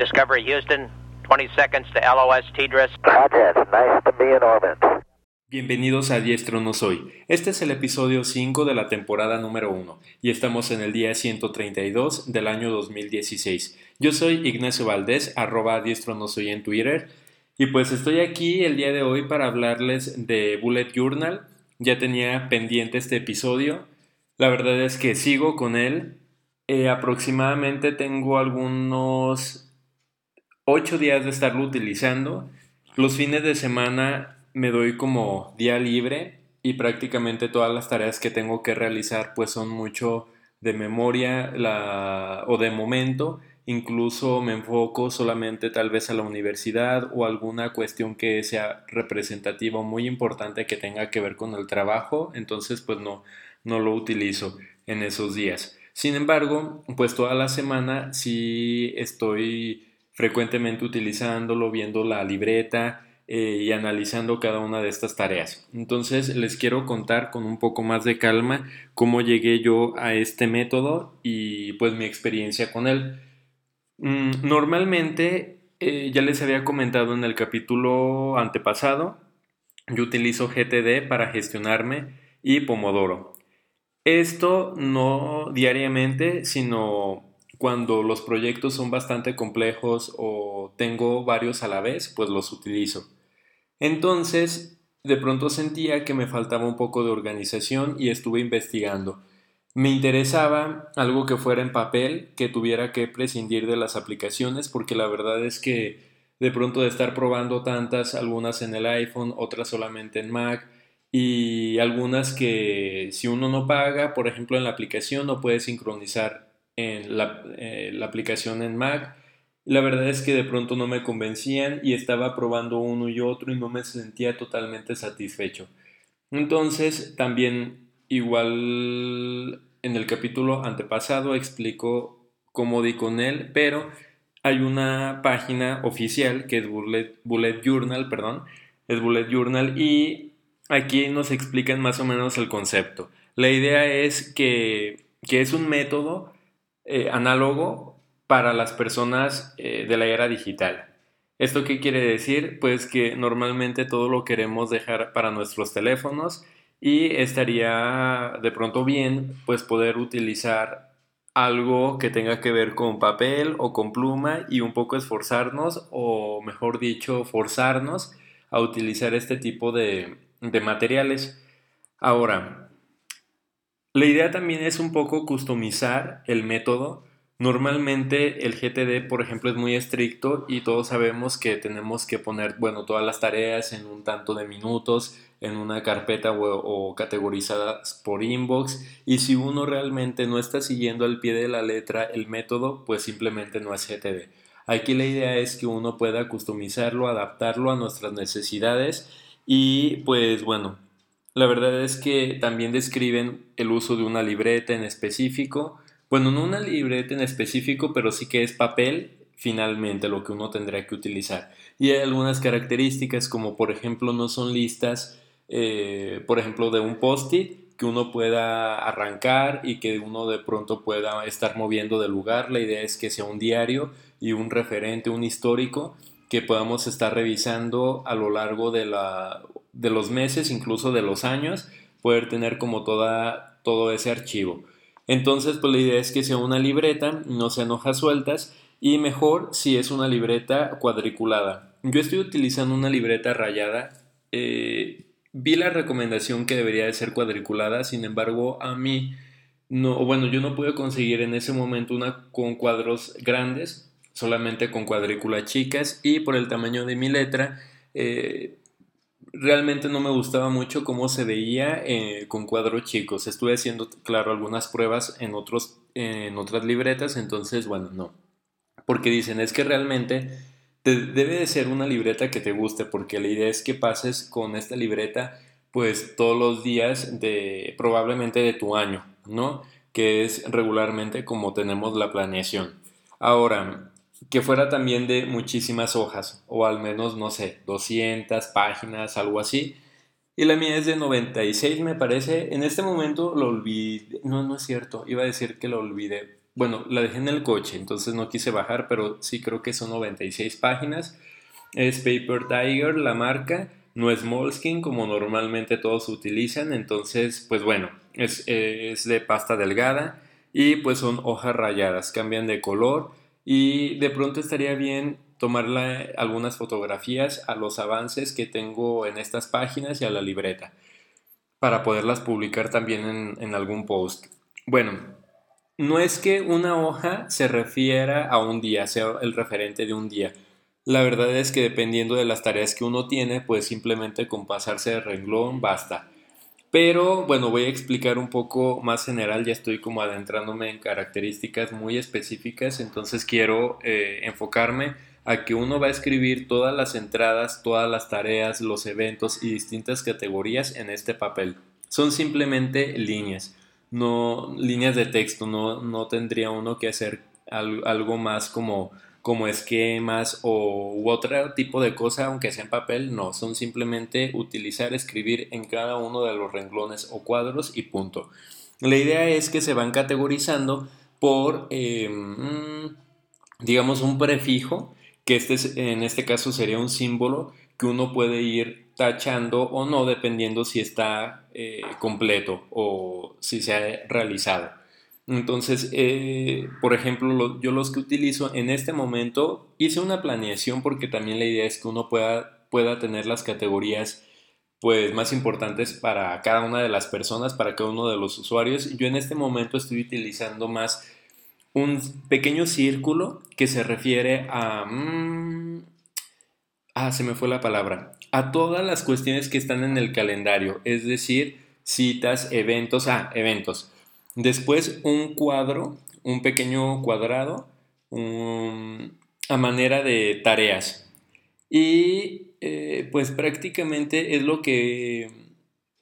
Discovery Houston, 20 seconds to LOS TDRIS. nice to be in orbit. Bienvenidos a Diestro No Soy. Este es el episodio 5 de la temporada número 1 y estamos en el día 132 del año 2016. Yo soy Ignacio Valdés, arroba Diestro No Soy en Twitter y pues estoy aquí el día de hoy para hablarles de Bullet Journal. Ya tenía pendiente este episodio. La verdad es que sigo con él. Eh, aproximadamente tengo algunos 8 días de estarlo utilizando. Los fines de semana me doy como día libre y prácticamente todas las tareas que tengo que realizar pues son mucho de memoria la, o de momento. Incluso me enfoco solamente tal vez a la universidad o alguna cuestión que sea representativa o muy importante que tenga que ver con el trabajo. Entonces pues no, no lo utilizo en esos días. Sin embargo, pues toda la semana sí estoy frecuentemente utilizándolo, viendo la libreta, eh, y analizando cada una de estas tareas. Entonces les quiero contar con un poco más de calma cómo llegué yo a este método y pues mi experiencia con él. Mm, normalmente, eh, ya les había comentado en el capítulo antepasado, yo utilizo GTD para gestionarme y Pomodoro. Esto no diariamente, sino cuando los proyectos son bastante complejos o tengo varios a la vez, pues los utilizo. Entonces, de pronto sentía que me faltaba un poco de organización y estuve investigando. Me interesaba algo que fuera en papel, que tuviera que prescindir de las aplicaciones, porque la verdad es que de pronto de estar probando tantas, algunas en el iPhone, otras solamente en Mac, y algunas que si uno no paga, por ejemplo en la aplicación no puede sincronizar la, eh, la aplicación en Mac la verdad es que de pronto no me convencían y estaba probando uno y otro y no me sentía totalmente satisfecho. Entonces, también igual en el capítulo antepasado explico cómo di con él, pero hay una página oficial que es Bullet, Journal, perdón, es Bullet Journal y aquí nos explican más o menos el concepto. La idea es que, es un método eh, análogo para las personas eh, de la era digital. ¿Esto qué quiere decir? Pues que normalmente todo lo queremos dejar para nuestros teléfonos y estaría de pronto bien pues poder utilizar algo que tenga que ver con papel o con pluma y un poco esforzarnos o mejor dicho forzarnos a utilizar este tipo de, de materiales. Ahora, la idea también es un poco customizar el método Normalmente el GTD, por ejemplo, es muy estricto y todos sabemos que tenemos que poner, bueno, todas las tareas en un tanto de minutos, en una carpeta o, categorizadas por inbox. Y si uno realmente no está siguiendo al pie de la letra el método, pues simplemente no es GTD. Aquí la idea es que uno pueda customizarlo, adaptarlo a nuestras necesidades y pues bueno, la verdad es que también describen el uso de una libreta en específico bueno, no una libreta en específico, pero sí que es papel finalmente lo que uno tendría que utilizar. Y hay algunas características como por ejemplo no son listas, eh, por ejemplo, de un post-it que uno pueda arrancar y que uno de pronto pueda estar moviendo de lugar. La idea es que sea un diario y un referente, un histórico que podamos estar revisando a lo largo de, la, de los meses, incluso de los años, poder tener como toda, todo ese archivo. Entonces, pues la idea es que sea una libreta, no sean hojas sueltas y mejor si es una libreta cuadriculada. Yo estoy utilizando una libreta rayada. Eh, vi la recomendación que debería de ser cuadriculada, sin embargo, a mí no, bueno, yo no pude conseguir en ese momento una con cuadros grandes, solamente con cuadrículas chicas y por el tamaño de mi letra, eh, realmente no me gustaba mucho cómo se veía eh, con cuadros chicos. Estuve haciendo, claro, algunas pruebas en, otros, en otras libretas, entonces, bueno, no. Porque dicen, es que realmente debe de ser una libreta que te guste, porque la idea es que pases con esta libreta, pues todos los días de probablemente de tu año, ¿no? Que es regularmente como tenemos la planeación. Ahora, que fuera también de muchísimas hojas, o al menos, no sé, 200 páginas, algo así. Y la mía es de 96, me parece. En este momento lo olvidé. No, no es cierto. Iba a decir que lo olvidé. bueno, la dejé en el coche, entonces no quise bajar, pero sí creo que son 96 páginas. Es Paper Tiger, la marca, no es Moleskine como normalmente todos utilizan, entonces, pues bueno, es, es de pasta delgada y pues son hojas rayadas, cambian de color y de pronto estaría bien tomarle algunas fotografías a los avances que tengo en estas páginas y a la libreta para poderlas publicar también en, en algún post. Bueno, no es que una hoja se refiera a un día, sea el referente de un día. La verdad es que dependiendo de las tareas que uno tiene, pues simplemente con pasarse de renglón basta. Pero bueno, voy a explicar un poco más general, ya estoy como adentrándome en características muy específicas, entonces quiero eh, enfocarme a que uno va a escribir todas las entradas, todas las tareas, los eventos y distintas categorías en este papel. Son simplemente líneas, no líneas de texto, no, no tendría uno que hacer algo más como como esquemas o otro tipo de cosa, aunque sea en papel, no, son simplemente utilizar, escribir en cada uno de los renglones o cuadros y punto. La idea es que se van categorizando por, em, digamos, un prefijo, que este, en este caso sería un símbolo que uno puede ir tachando o no, dependiendo si está eh, completo o si se ha realizado. Entonces, eh, por ejemplo, yo los que utilizo en este momento, hice una planeación porque también la idea es que uno pueda, pueda tener las categorías pues más importantes para cada una de las personas, para cada uno de los usuarios. Yo en este momento estoy utilizando más un pequeño círculo que se refiere a... Mm, ah, se me fue la palabra. A todas las cuestiones que están en el calendario, es decir, citas, eventos, ah, eventos. Después un cuadro, un pequeño cuadrado a manera de tareas. Y eh, pues prácticamente es lo que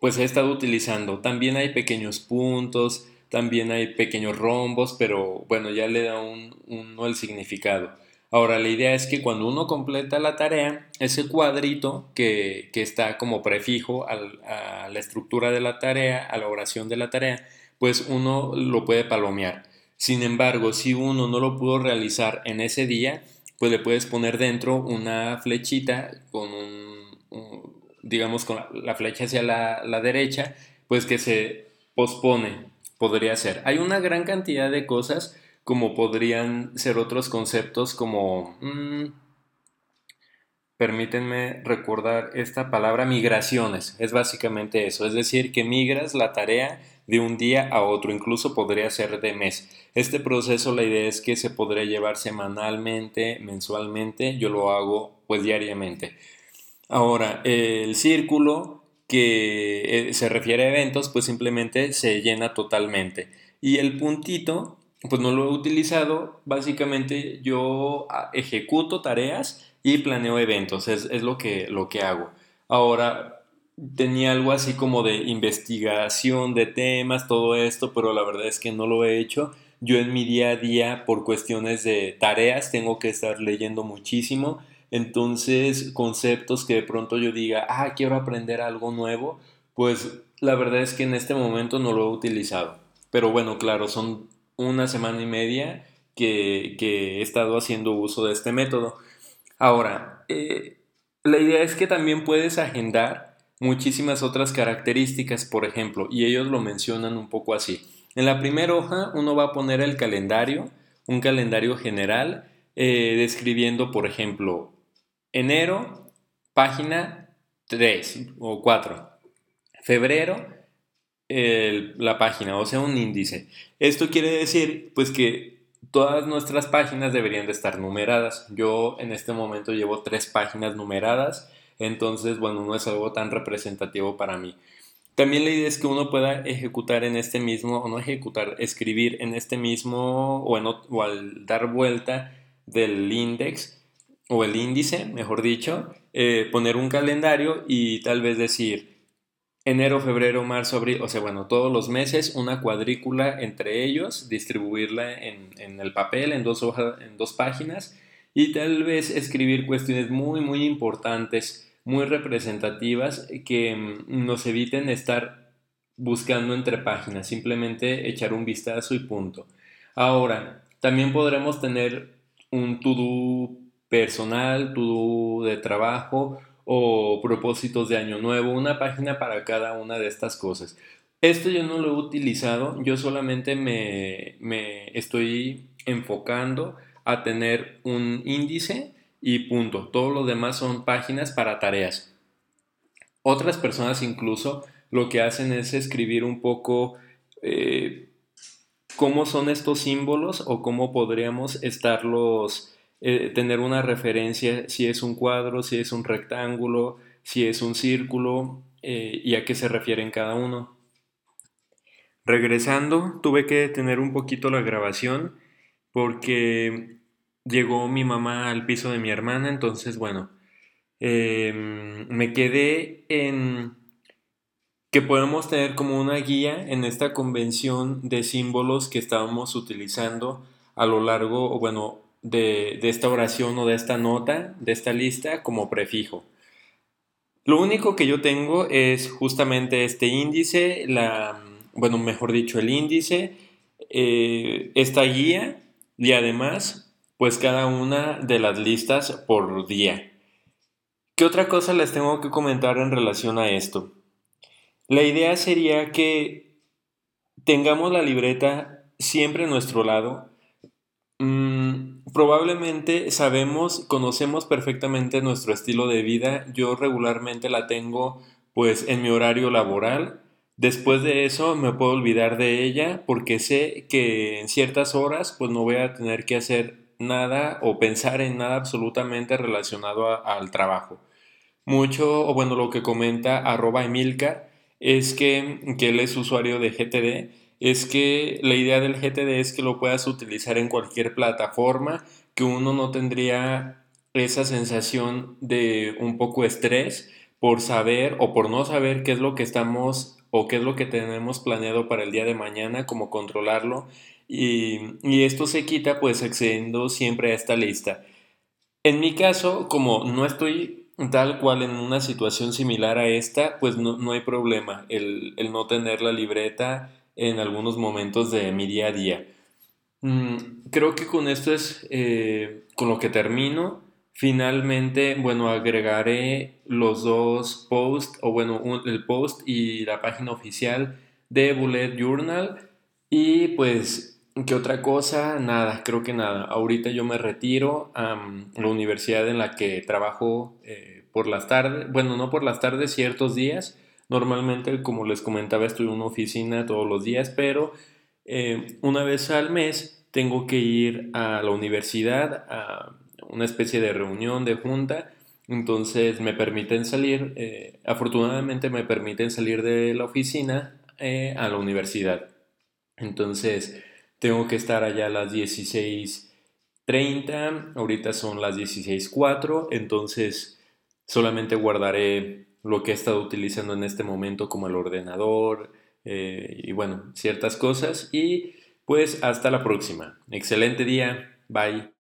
pues he estado utilizando. También hay pequeños puntos, también hay pequeños rombos, pero bueno, ya le da un, el significado. Ahora, la idea es que cuando uno completa la tarea, ese cuadrito que, está como prefijo a la estructura de la tarea, a la oración de la tarea, pues uno lo puede palomear. Sin embargo, si uno no lo pudo realizar en ese día, pues le puedes poner dentro una flechita con un, digamos, con la, flecha hacia la, derecha, pues que se pospone, podría ser. Hay una gran cantidad de cosas como podrían ser otros conceptos como... Mm, permítanme recordar esta palabra migraciones. Es básicamente eso, es decir, que migras la tarea de un día a otro, incluso podría ser de mes. Este proceso la idea es que se podría llevar semanalmente, mensualmente, yo lo hago pues diariamente. Ahora, el círculo que eh, se refiere a eventos, pues simplemente se llena totalmente. Y el puntito, pues no lo he utilizado, básicamente yo ah, ejecuto tareas y planeo eventos, es, lo, que, lo que hago. Ahora, tenía algo así como de investigación de temas, todo esto, pero la verdad es que no lo he hecho. Yo en mi día a día, por cuestiones de tareas, tengo que estar leyendo muchísimo. Entonces, conceptos que de pronto yo diga, ah, quiero aprender algo nuevo, pues la verdad es que en este momento no lo he utilizado. Pero bueno, claro, son una semana y media que, que he estado haciendo uso de este método. Ahora, eh, la idea es que también puedes agendar muchísimas otras características, por ejemplo, y ellos lo mencionan un poco así. En la primera hoja uno va a poner el calendario, un calendario general, eh, describiendo, por ejemplo, enero, página 3 o 4. Febrero, la página, o sea, un índice. Esto quiere decir, pues que todas nuestras páginas deberían de estar numeradas. Yo en este momento llevo tres páginas numeradas, entonces, bueno, no es algo tan representativo para mí. También la idea es que uno pueda ejecutar en este mismo, o no ejecutar, escribir en este mismo, o, en, o al dar vuelta del index, o el índice, mejor dicho, eh, poner un calendario y tal vez decir, enero, febrero, marzo, abril, o sea, bueno, todos los meses, una cuadrícula entre ellos, distribuirla en, el papel, en dos, hojas, en dos páginas, y tal vez escribir cuestiones muy, muy importantes, muy representativas, que mm, nos eviten estar buscando entre páginas, simplemente echar un vistazo y punto. Ahora, también podremos tener un to-do personal, to-do de trabajo o propósitos de año nuevo, una página para cada una de estas cosas. Esto yo no lo he utilizado, yo solamente me, me estoy enfocando a tener un índice y punto. Todo lo demás son páginas para tareas. Otras personas incluso lo que hacen es escribir un poco eh, cómo son estos símbolos o cómo podríamos estarlos, eh, tener una referencia si es un cuadro, si es un rectángulo, si es un círculo eh, y a qué se refieren cada uno. Regresando, tuve que detener un poquito la grabación porque llegó mi mamá al piso de mi hermana, entonces bueno, em, me quedé en que podemos tener como una guía en esta convención de símbolos que estábamos utilizando a lo largo, bueno, de, esta oración o de esta nota, de esta lista como prefijo. Lo único que yo tengo es justamente este índice, la, bueno, mejor dicho, el índice, eh, esta guía y además pues cada una de las listas por día. ¿Qué otra cosa les tengo que comentar en relación a esto? La idea sería que tengamos la libreta siempre a nuestro lado. Mm, probablemente sabemos, conocemos perfectamente nuestro estilo de vida. Yo regularmente la tengo pues en mi horario laboral. Después de eso me puedo olvidar de ella porque sé que en ciertas horas pues no voy a tener que hacer nada o pensar en nada absolutamente relacionado al trabajo. Mucho, o bueno, lo que comenta arroba Emilka es que, que él es usuario de GTD, es que la idea del GTD es que lo puedas utilizar en cualquier plataforma, que uno no tendría esa sensación de un poco estrés por saber o por no saber qué es lo que estamos o qué es lo que tenemos planeado para el día de mañana, cómo controlarlo y, esto se quita pues accediendo siempre a esta lista. En mi caso, como no estoy tal cual en una situación similar a esta, pues no, hay problema el, no tener la libreta en algunos momentos de mi día a día. Mm, creo que con esto es eh, con lo que termino. Finalmente, bueno, agregaré los dos posts, o bueno, el post y la página oficial de Bullet Journal. Y pues ¿Qué otra cosa? Nada, creo que nada. Ahorita yo me retiro a la universidad en la que trabajo eh, por las tardes, bueno, no por las tardes, ciertos días. Normalmente, como les comentaba, estoy en una oficina todos los días, pero eh, una vez al mes tengo que ir a la universidad a una especie de reunión, de junta. Entonces me permiten salir, eh, afortunadamente me permiten salir de la oficina a la universidad. Entonces, tengo que estar allá a las 16.30, ahorita son las 16.04, entonces solamente guardaré lo que he estado utilizando en este momento como el ordenador eh, y bueno, ciertas cosas y pues hasta la próxima. Excelente día, bye.